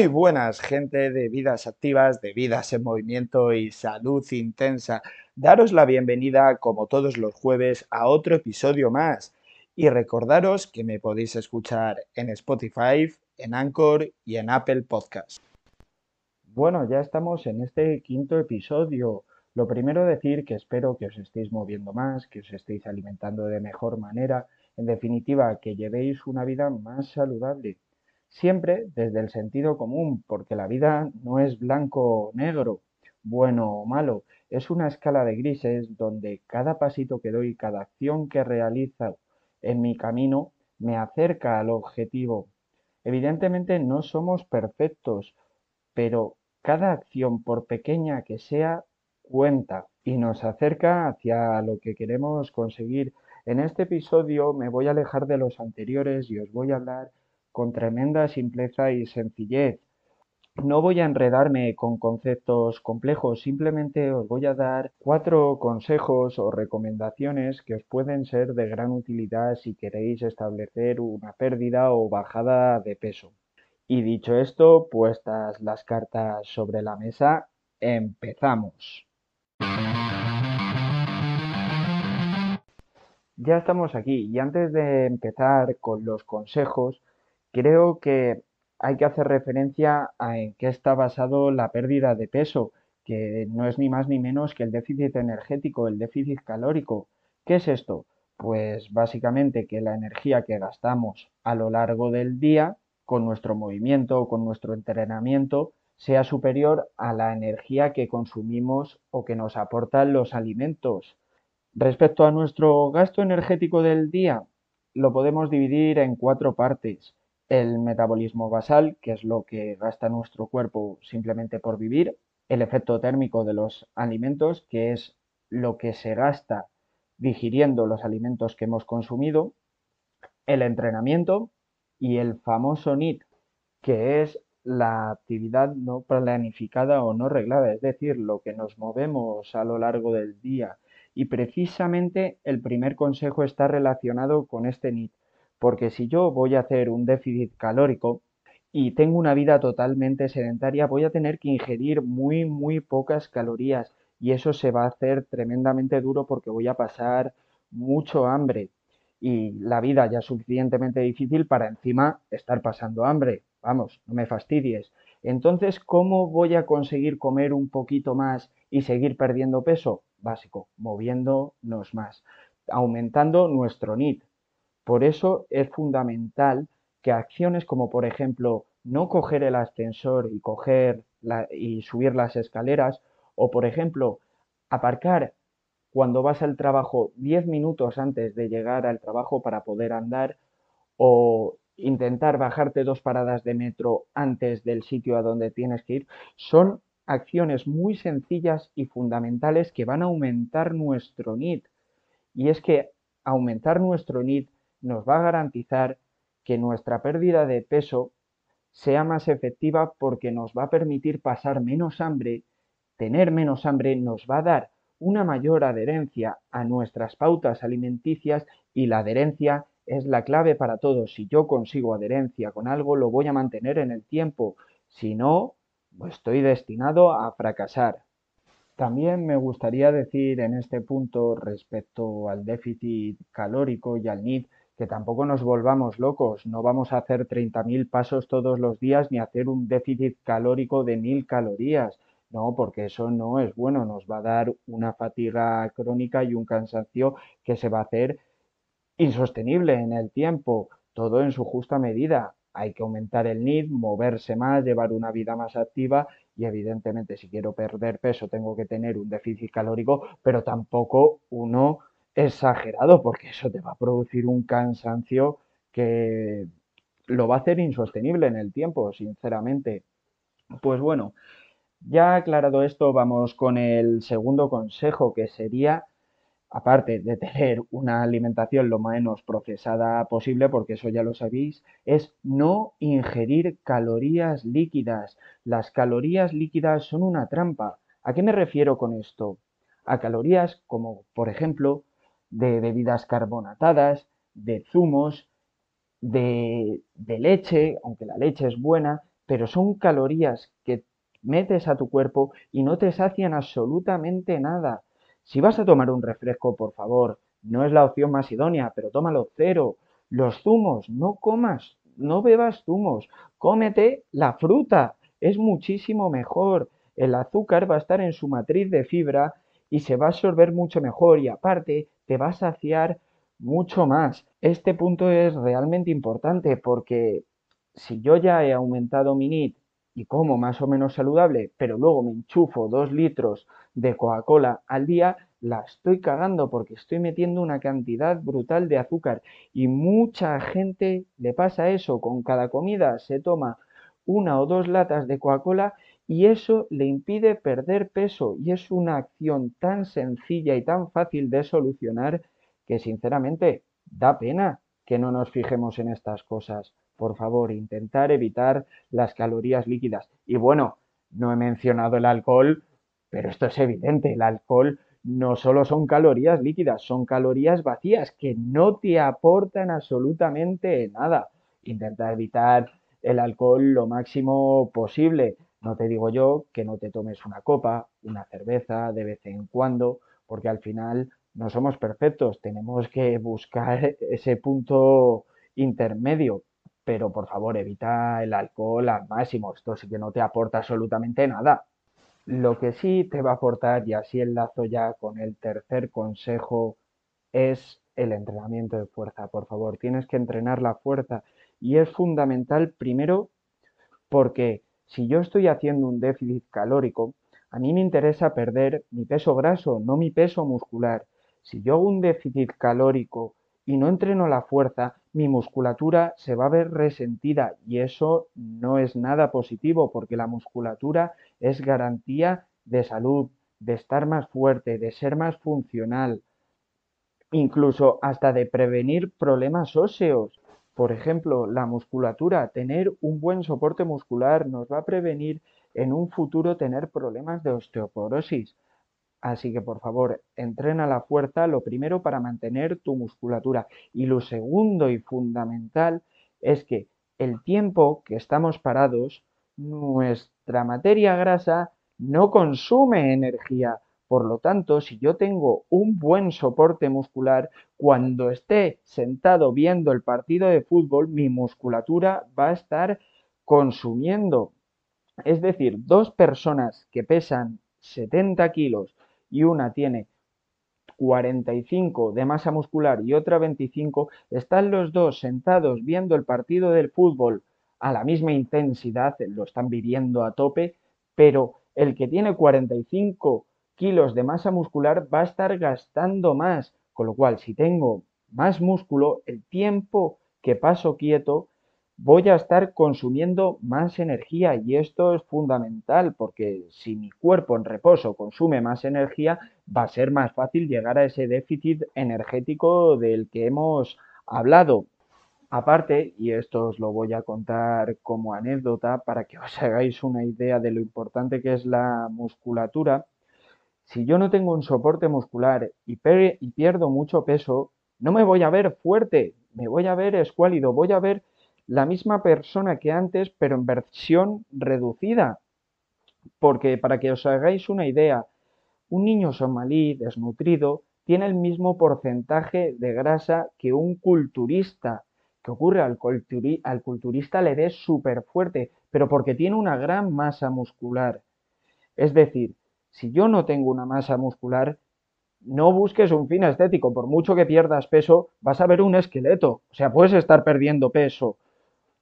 Muy buenas, gente de vidas activas, de vidas en movimiento y salud intensa. Daros la bienvenida, como todos los jueves, a otro episodio más. Y recordaros que me podéis escuchar en Spotify, en Anchor y en Apple Podcast. Bueno, ya estamos en este quinto episodio. Lo primero decir que espero que os estéis moviendo más, que os estéis alimentando de mejor manera, en definitiva, que llevéis una vida más saludable. Siempre desde el sentido común, porque la vida no es blanco o negro, bueno o malo, es una escala de grises donde cada pasito que doy, cada acción que realizo en mi camino me acerca al objetivo. Evidentemente no somos perfectos, pero cada acción, por pequeña que sea, cuenta y nos acerca hacia lo que queremos conseguir. En este episodio me voy a alejar de los anteriores y os voy a hablar con tremenda simpleza y sencillez. No voy a enredarme con conceptos complejos, simplemente os voy a dar cuatro consejos o recomendaciones que os pueden ser de gran utilidad si queréis establecer una pérdida o bajada de peso. Y dicho esto, puestas las cartas sobre la mesa, empezamos. Ya estamos aquí y antes de empezar con los consejos, Creo que hay que hacer referencia a en qué está basado la pérdida de peso, que no es ni más ni menos que el déficit energético, el déficit calórico. ¿Qué es esto? Pues básicamente que la energía que gastamos a lo largo del día con nuestro movimiento o con nuestro entrenamiento sea superior a la energía que consumimos o que nos aportan los alimentos. Respecto a nuestro gasto energético del día, lo podemos dividir en cuatro partes el metabolismo basal, que es lo que gasta nuestro cuerpo simplemente por vivir, el efecto térmico de los alimentos, que es lo que se gasta digiriendo los alimentos que hemos consumido, el entrenamiento y el famoso NIT, que es la actividad no planificada o no reglada, es decir, lo que nos movemos a lo largo del día. Y precisamente el primer consejo está relacionado con este NIT, porque si yo voy a hacer un déficit calórico y tengo una vida totalmente sedentaria, voy a tener que ingerir muy, muy pocas calorías y eso se va a hacer tremendamente duro porque voy a pasar mucho hambre y la vida ya es suficientemente difícil para encima estar pasando hambre. Vamos, no me fastidies. Entonces, ¿cómo voy a conseguir comer un poquito más y seguir perdiendo peso? Básico, moviéndonos más, aumentando nuestro NIT, por eso es fundamental que acciones como por ejemplo no coger el ascensor y subir las escaleras o por ejemplo aparcar cuando vas al trabajo 10 minutos antes de llegar al trabajo para poder andar o intentar bajarte dos paradas de metro antes del sitio a donde tienes que ir, son acciones muy sencillas y fundamentales que van a aumentar nuestro NIT. Y es que aumentar nuestro NIT nos va a garantizar que nuestra pérdida de peso sea más efectiva porque nos va a permitir pasar menos hambre, tener menos hambre nos va a dar una mayor adherencia a nuestras pautas alimenticias y la adherencia es la clave para todo. Si yo consigo adherencia con algo, lo voy a mantener en el tiempo. Si no, estoy destinado a fracasar. También me gustaría decir en este punto respecto al déficit calórico y al NID que tampoco nos volvamos locos, no vamos a hacer 30.000 pasos todos los días ni hacer un déficit calórico de 1.000 calorías, no, porque eso no es bueno, nos va a dar una fatiga crónica y un cansancio que se va a hacer insostenible en el tiempo, todo en su justa medida. Hay que aumentar el NID, moverse más, llevar una vida más activa y evidentemente si quiero perder peso tengo que tener un déficit calórico, pero tampoco uno exagerado porque eso te va a producir un cansancio que lo va a hacer insostenible en el tiempo, sinceramente. Pues bueno, ya aclarado esto, vamos con el segundo consejo que sería, aparte de tener una alimentación lo menos procesada posible, porque eso ya lo sabéis, es no ingerir calorías líquidas. Las calorías líquidas son una trampa. ¿A qué me refiero con esto? A calorías como, por ejemplo, de bebidas carbonatadas, de zumos, de, leche, aunque la leche es buena, pero son calorías que metes a tu cuerpo y no te sacian absolutamente nada. Si vas a tomar un refresco, por favor, no es la opción más idónea, pero tómalo cero. Los zumos, no comas, no bebas zumos, cómete la fruta, es muchísimo mejor. El azúcar va a estar en su matriz de fibra y se va a absorber mucho mejor y aparte te va a saciar mucho más. Este punto es realmente importante porque si yo ya he aumentado mi NIT y como más o menos saludable, pero luego me enchufo dos litros de Coca-Cola al día, la estoy cagando porque estoy metiendo una cantidad brutal de azúcar y mucha gente le pasa eso, con cada comida se toma una o dos latas de Coca-Cola y eso le impide perder peso y es una acción tan sencilla y tan fácil de solucionar que sinceramente da pena que no nos fijemos en estas cosas. Por favor, intentar evitar las calorías líquidas. Y bueno, no he mencionado el alcohol, pero esto es evidente, el alcohol no solo son calorías líquidas, son calorías vacías que no te aportan absolutamente nada. Intenta evitar el alcohol lo máximo posible. No te digo yo que no te tomes una copa, una cerveza de vez en cuando, porque al final no somos perfectos, tenemos que buscar ese punto intermedio. Pero por favor, evita el alcohol al máximo. Esto sí que no te aporta absolutamente nada. Lo que sí te va a aportar, y así enlazo ya con el tercer consejo, es el entrenamiento de fuerza. Por favor, tienes que entrenar la fuerza. Y es fundamental primero porque si yo estoy haciendo un déficit calórico, a mí me interesa perder mi peso graso, no mi peso muscular. Si yo hago un déficit calórico y no entreno la fuerza, mi musculatura se va a ver resentida y eso no es nada positivo porque la musculatura es garantía de salud, de estar más fuerte, de ser más funcional, incluso hasta de prevenir problemas óseos. Por ejemplo, la musculatura, tener un buen soporte muscular nos va a prevenir en un futuro tener problemas de osteoporosis. Así que por favor, entrena la fuerza, lo primero para mantener tu musculatura. Y lo segundo y fundamental es que el tiempo que estamos parados, nuestra materia grasa no consume energía. Por lo tanto, si yo tengo un buen soporte muscular, cuando esté sentado viendo el partido de fútbol, mi musculatura va a estar consumiendo. Es decir, dos personas que pesan 70 kilos y una tiene 45 de masa muscular y otra 25, están los dos sentados viendo el partido del fútbol a la misma intensidad, lo están viviendo a tope, pero el que tiene 45 kilos de masa muscular va a estar gastando más, con lo cual si tengo más músculo, el tiempo que paso quieto voy a estar consumiendo más energía y esto es fundamental porque si mi cuerpo en reposo consume más energía, va a ser más fácil llegar a ese déficit energético del que hemos hablado. Aparte, y esto os lo voy a contar como anécdota para que os hagáis una idea de lo importante que es la musculatura, si yo no tengo un soporte muscular y, pierdo mucho peso, no me voy a ver fuerte, me voy a ver escuálido, voy a ver la misma persona que antes, pero en versión reducida. Porque para que os hagáis una idea, un niño somalí desnutrido tiene el mismo porcentaje de grasa que un culturista. ¿Qué ocurre? Al, al culturista le dé súper fuerte, pero porque tiene una gran masa muscular. Es decir, si yo no tengo una masa muscular, no busques un fin estético. Por mucho que pierdas peso, vas a ver un esqueleto. O sea, puedes estar perdiendo peso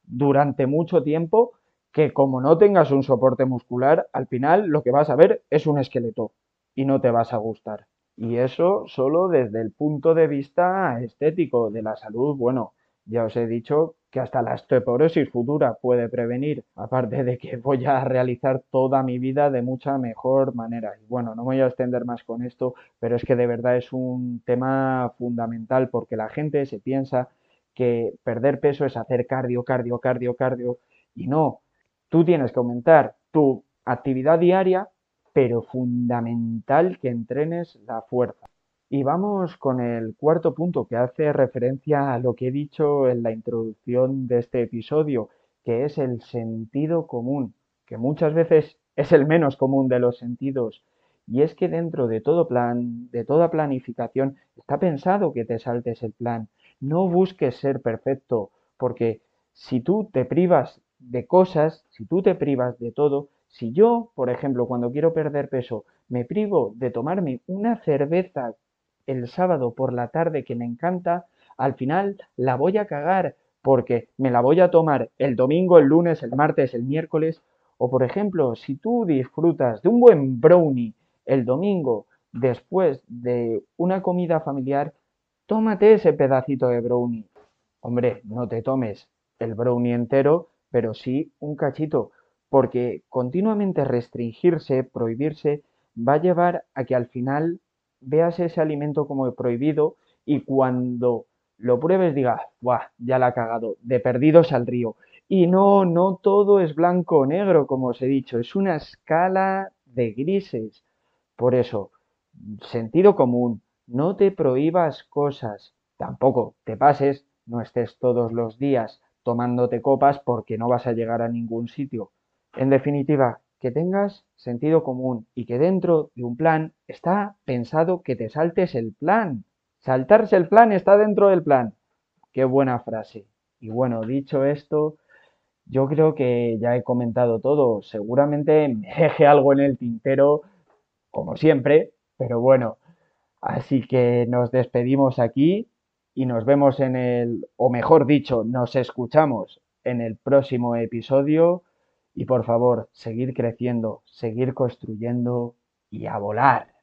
durante mucho tiempo que como no tengas un soporte muscular, al final lo que vas a ver es un esqueleto y no te vas a gustar. Y eso solo desde el punto de vista estético de la salud, bueno, ya os he dicho que hasta la osteoporosis futura puede prevenir, aparte de que voy a realizar toda mi vida de mucha mejor manera. Y bueno, no me voy a extender más con esto, pero es que de verdad es un tema fundamental porque la gente se piensa que perder peso es hacer cardio, cardio, cardio, cardio. Y no, tú tienes que aumentar tu actividad diaria, pero fundamental que entrenes la fuerza. Y vamos con el cuarto punto que hace referencia a lo que he dicho en la introducción de este episodio, que es el sentido común, que muchas veces es el menos común de los sentidos. Y es que dentro de todo plan, de toda planificación, está pensado que te saltes el plan. No busques ser perfecto, porque si tú te privas de cosas, si tú te privas de todo, si yo, por ejemplo, cuando quiero perder peso, me privo de tomarme una cerveza el sábado por la tarde que me encanta, al final la voy a cagar porque me la voy a tomar el domingo, el lunes, el martes, el miércoles. O por ejemplo, si tú disfrutas de un buen brownie el domingo después de una comida familiar, tómate ese pedacito de brownie. Hombre, no te tomes el brownie entero, pero sí un cachito, porque continuamente restringirse, prohibirse, va a llevar a que al final veas ese alimento como prohibido y cuando lo pruebes digas, ¡buah! Ya la ha cagado, de perdidos al río. Y no, no todo es blanco o negro, como os he dicho, es una escala de grises. Por eso, sentido común, no te prohíbas cosas, tampoco te pases, no estés todos los días tomándote copas porque no vas a llegar a ningún sitio. En definitiva, que tengas sentido común y que dentro de un plan está pensado que te saltes el plan. Saltarse el plan está dentro del plan. Qué buena frase. Y bueno, dicho esto, yo creo que ya he comentado todo. Seguramente me deje algo en el tintero, como siempre, pero bueno. Así que nos despedimos aquí y nos vemos en el, o mejor dicho, nos escuchamos en el próximo episodio. Y por favor, seguir creciendo, seguir construyendo y a volar.